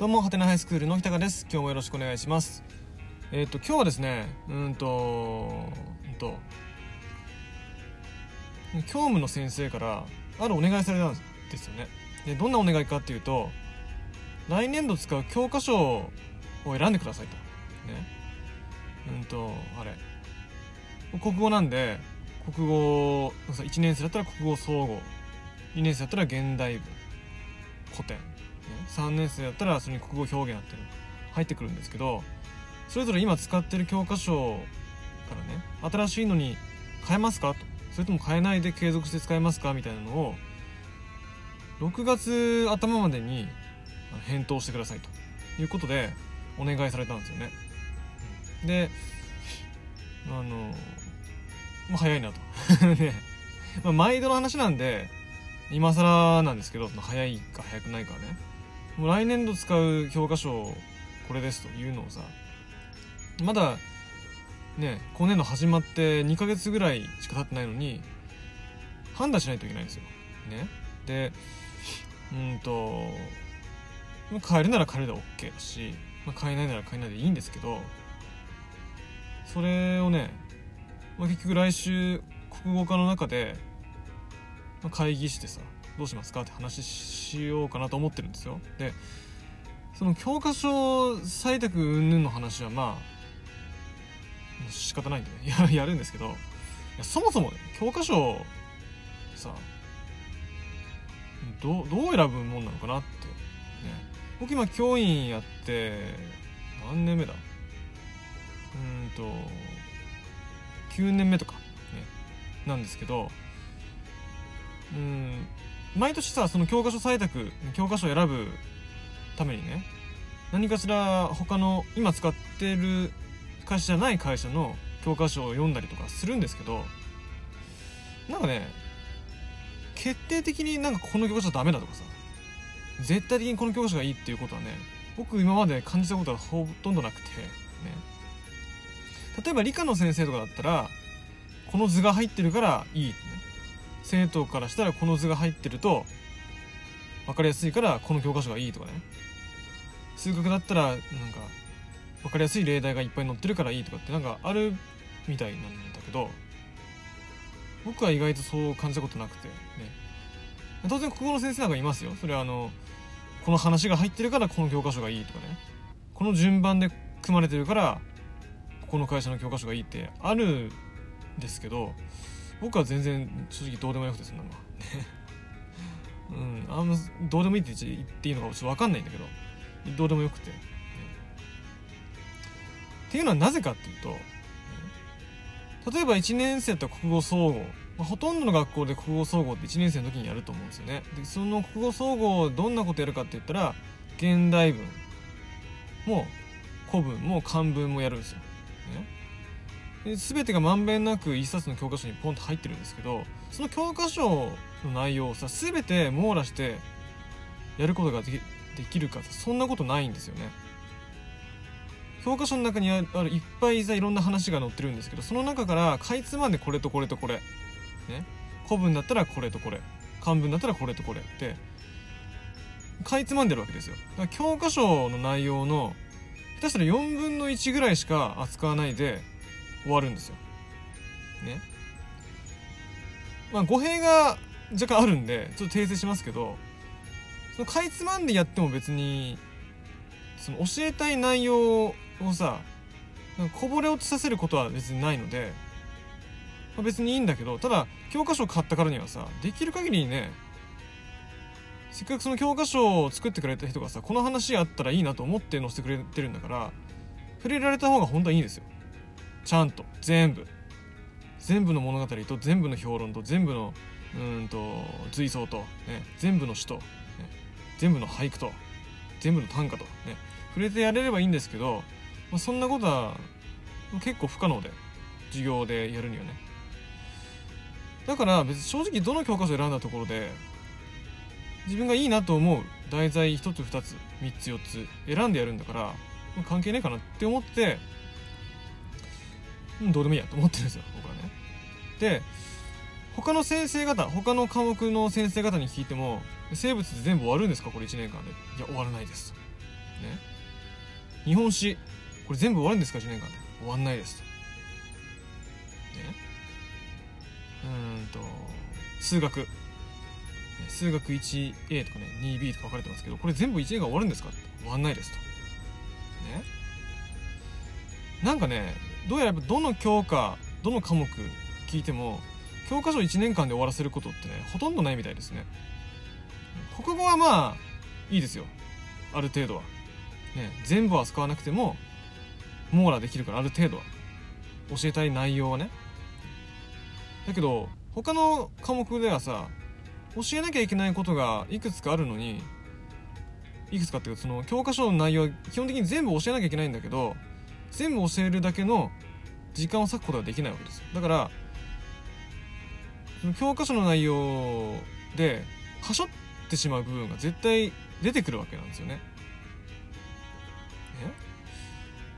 どうも、はてなハイスクールの日高です。今日もよろしくお願いします。えっ、と、今日はですね、うんと、うんと、教務の先生から、あるお願いされたんですよね。で、どんなお願いかっていうと、来年度使う教科書を選んでくださいと。ね。うんと、あれ。国語なんで、国語、1年生だったら国語総合。2年生だったら現代文。古典。3年生だったらそれに国語表現あってる。入ってくるんですけどそれぞれ今使ってる教科書からね新しいのに変えますかと。それとも変えないで継続して使えますかみたいなのを6月頭までに返答してくださいと。いうことでお願いされたんですよね。であのもう早いなと。ね、まあ、毎度の話なんで今更なんですけどその早いか早くないかはね。もう来年度使う教科書これですというのをさまだね今年度始まって2ヶ月ぐらいしか経ってないのに判断しないといけないんですよ。ね、でうんと変えるなら変えるで OK だし、まあ、変えないなら変えないでいいんですけどそれをね、まあ、結局来週国語科の中で、まあ、会議してさどうしますか？って話しようかなと思ってるんですよ。でその教科書採択云々の話はまあ仕方ないんでね。ややるんですけどいやそもそもね教科書さどどう選ぶもんなのかなってね。僕今教員やって何年目だ？うんと9年目とかね。なんですけどうん毎年さその教科書採択教科書を選ぶためにね何かしら他の今使ってる会社じゃない会社の教科書を読んだりとかするんですけどなんかね決定的になんかこの教科書ダメだとかさ絶対的にこの教科書がいいっていうことはね僕今まで感じたことはほとんどなくてね。例えば理科の先生とかだったらこの図が入ってるからいいってね。生徒からしたらこの図が入ってると分かりやすいからこの教科書がいいとかね。数学だったらなんか分かりやすい例題がいっぱい載ってるからいいとかってなんかあるみたいなんだけど僕は意外とそう感じたことなくてね。当然国語の先生なんかいますよ。それはあのこの話が入ってるからこの教科書がいいとかね。この順番で組まれてるからここの会社の教科書がいいってあるんですけど僕は全然正直どうでもよくてそんなのは。うんあんまどうでもいいって言っていいのかちょっと分かんないんだけど。どうでもよくて、ね、っていうのはなぜかっていうと、ね、例えば1年生だったら国語総合、まあ、ほとんどの学校で国語総合って1年生の時にやると思うんですよね。でその国語総合どんなことやるかって言ったら現代文も古文も漢文もやるんですよ、ね、全てがまんべんなく一冊の教科書にポンと入ってるんですけどその教科書の内容をさ全て網羅してやることができできるかそんなことないんですよね。教科書の中にあるいっぱいさいろんな話が載ってるんですけどその中からかいつまんでこれとこれとこれね。古文だったらこれとこれ漢文だったらこれとこれってかいつまんでるわけですよ。だから教科書の内容の下手したら4分の1ぐらいしか扱わないで終わるんですよ。ね。まあ語弊が若干あるんでちょっと訂正しますけどそのかいつまんでやっても別にその教えたい内容をさこぼれ落ちさせることは別にないので、まあ、別にいいんだけどただ教科書を買ったからにはさできる限りねせっかくその教科書を作ってくれた人がさこの話あったらいいなと思って載せてくれてるんだから触れられた方が本当はいいですよ。ちゃんと全部。全部の物語と全部の評論と全部のうんと随想と、ね、全部の詩と、ね、全部の俳句と全部の短歌とね触れてやれればいいんですけど、まあ、そんなことは結構不可能で授業でやるにはね。だから別に正直どの教科書を選んだところで自分がいいなと思う題材1つ2つ3つ4つ選んでやるんだから、関係ねえかなって思ってうんどうでもいいやと思ってるんですよ僕はね。で他の先生方他の科目の先生方に聞いても生物で全部終わるんですかこれ1年間で。いや終わらないですね。日本史これ全部終わるんですか1年間で。終わんないですね。うんと数学。数学 1A とかね 2B とか分かれてますけどこれ全部1年間終わるんですかって。終わんないですと。ね。なんかねどうやらどの教科どの科目聞いても教科書1年間で終わらせることってねほとんどないみたいですね。国語はまあいいですよ。ある程度は。ね全部は使わなくても網羅できるからある程度は。教えたい内容はね。だけど他の科目ではさ教えなきゃいけないことがいくつかあるのにいくつかっていうかその教科書の内容は基本的に全部教えなきゃいけないんだけど全部教えるだけの時間を割くことができないわけですよだから教科書の内容ではしょってしまう部分が絶対出てくるわけなんですよね。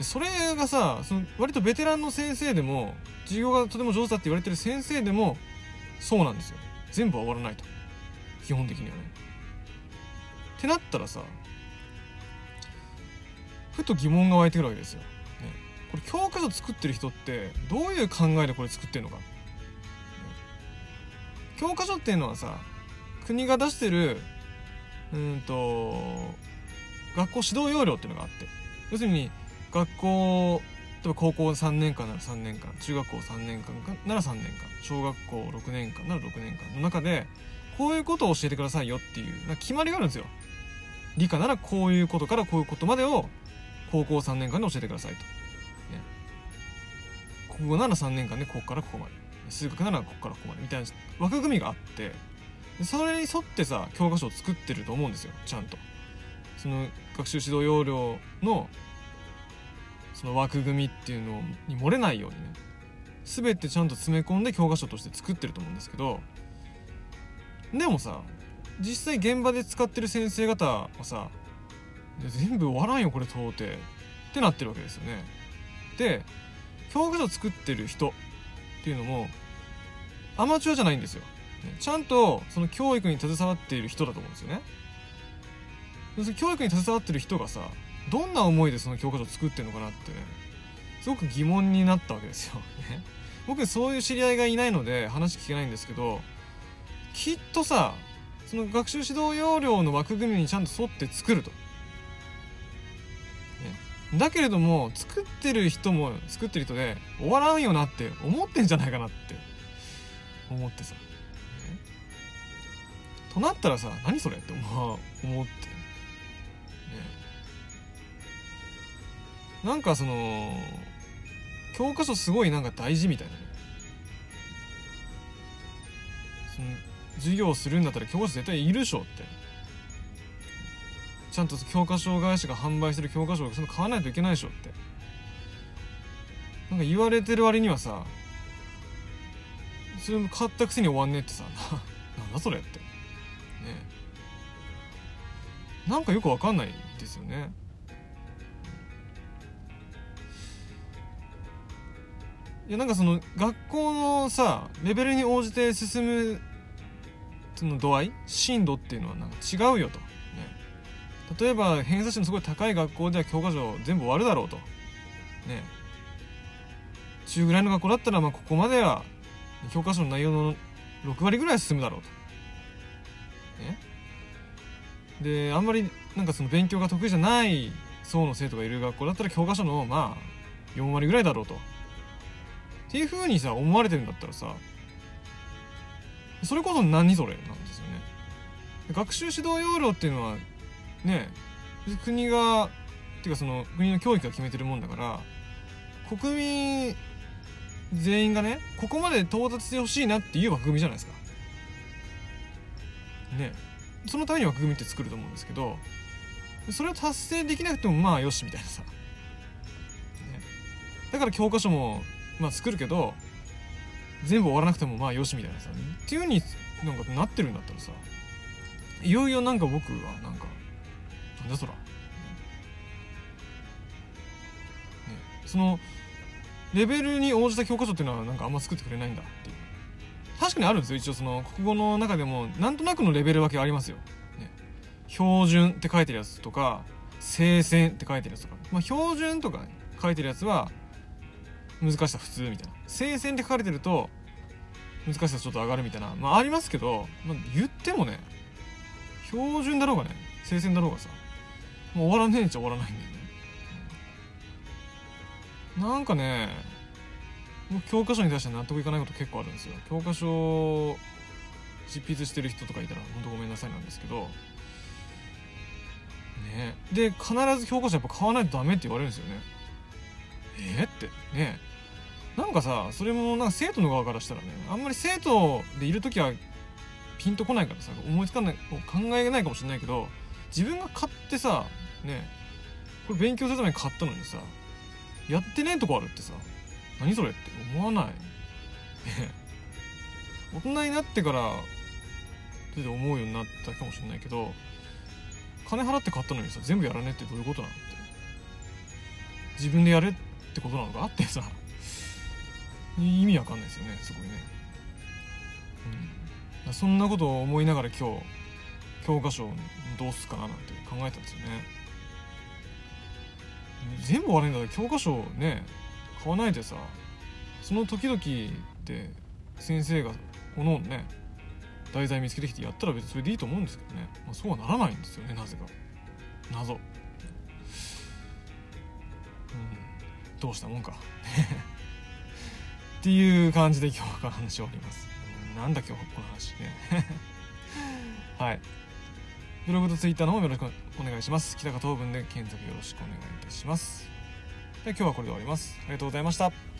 え？それがさその割とベテランの先生でも授業がとても上手だって言われてる先生でもそうなんですよ全部は終わらないと基本的にはね。ってなったらさふと疑問が湧いてくるわけですよ。これ教科書作ってる人ってどういう考えでこれ作ってるのか。教科書っていうのはさ国が出してるうんと学校指導要領っていうのがあって。要するに学校例えば高校3年間なら3年間中学校3年間なら3年間小学校6年間なら6年間の中でこういうことを教えてくださいよっていう決まりがあるんですよ。理科ならこういうことからこういうことまでを高校3年間で教えてくださいと、国語なら3年間でここからここまで。数学ならここからここまで。みたいな枠組みがあって。それに沿ってさ教科書を作ってると思うんですよ。ちゃんと。その学習指導要領のその枠組みっていうのに漏れないようにね。全てちゃんと詰め込んで教科書として作ってると思うんですけど。でもさ実際現場で使ってる先生方はさ全部終わらんよこれ到底。ってなってるわけですよね。で教科書作ってる人っていうのもアマチュアじゃないんですよ。ちゃんとその教育に携わっている人だと思うんですよね。その教育に携わってる人がさどんな思いでその教科書作ってるのかなってねすごく疑問になったわけですよ、ね、僕そういう知り合いがいないので話聞けないんですけどきっとさその学習指導要領の枠組みにちゃんと沿って作ると、だけれども作ってる人も作ってる人で終わらんよなって思ってんじゃないかなって思ってさ。となったらさ何それって思思って。ね。なんかその教科書すごいなんか大事みたいなね。その授業するんだったら教科書絶対いるでしょって。ちゃんと教科書会社が販売してる教科書をその買わないといけないでしょって。なんか言われてる割にはさそれも買ったくせに終わんねえってさ。なんだそれって。ね。なんかよくわかんないですよね。いやなんかその学校のさレベルに応じて進むその度合い深度っていうのはなんか違うよと、例えば偏差値のすごい高い学校では教科書全部終わるだろうと。ね。中ぐらいの学校だったらまあここまでは教科書の内容の6割ぐらい進むだろうと。ね。であんまりなんかその勉強が得意じゃない層の生徒がいる学校だったら教科書のまあ4割ぐらいだろうと。っていうふうにさ思われてるんだったらさそれこそ何それなんですよね。学習指導要領っていうのはね国がっていうかその国の教育が決めてるもんだから国民全員がねここまで到達してほしいなっていう枠組みじゃないですか。ねそのために枠組みって作ると思うんですけどそれを達成できなくてもまあよしみたいなさ、ね、だから教科書もまあ作るけど全部終わらなくてもまあよしみたいなさ。っていう風になんかなってるんだったらさ。いよいよなんか僕はなんかなんだそら、ね、そのレベルに応じた教科書っていうのはなんかあんま作ってくれないんだっていう。確かにあるんですよ一応その国語の中でもなんとなくのレベル分けありますよ、ね、標準って書いてるやつとか聖戦って書いてるやつとか、まあ、標準とか、ね、書いてるやつは難しさ普通みたいな。聖戦って書かれてると難しさちょっと上がるみたいな。まあありますけど、まあ、言ってもね標準だろうがね聖戦だろうがさ。もう終わらねえっちゃ終わらないんだよね、なんかね僕教科書に対して納得いかないこと結構あるんですよ。教科書執筆してる人とかいたら本当ごめんなさいなんですけど。ね。で必ず教科書やっぱ買わないとダメって言われるんですよね。え？ー、って。ね。なんかさそれもなんか生徒の側からしたらねあんまり生徒でいる時はピンとこないからさ思いつかない考えないかもしれないけど自分が買ってさねこれ勉強するために買ったのにさやってねえとこあるってさ何それって思わない。ね大人になってからって思うようになったかもしれないけど金払って買ったのにさ全部やらねえってどういうことなのって。自分でやれってことなのかってさ意味わかんないですよねすごいね、うん、そんなことを思いながら今日教科書をどうすかななんて考えたんですよね。全部悪いんだから教科書ね買わないでさその時々で先生がおのおのね題材見つけてきてやったら別にそれでいいと思うんですけどね、まあ、そうはならないんですよねなぜか。謎。うん。どうしたもんか。っていう感じで今日は話終わります。なんだ今日この話ね。はい。ブログとツイッターの方もよろしくお願いします。北方東文で検索よろしくお願いいたします。で今日はこれで終わります。ありがとうございました。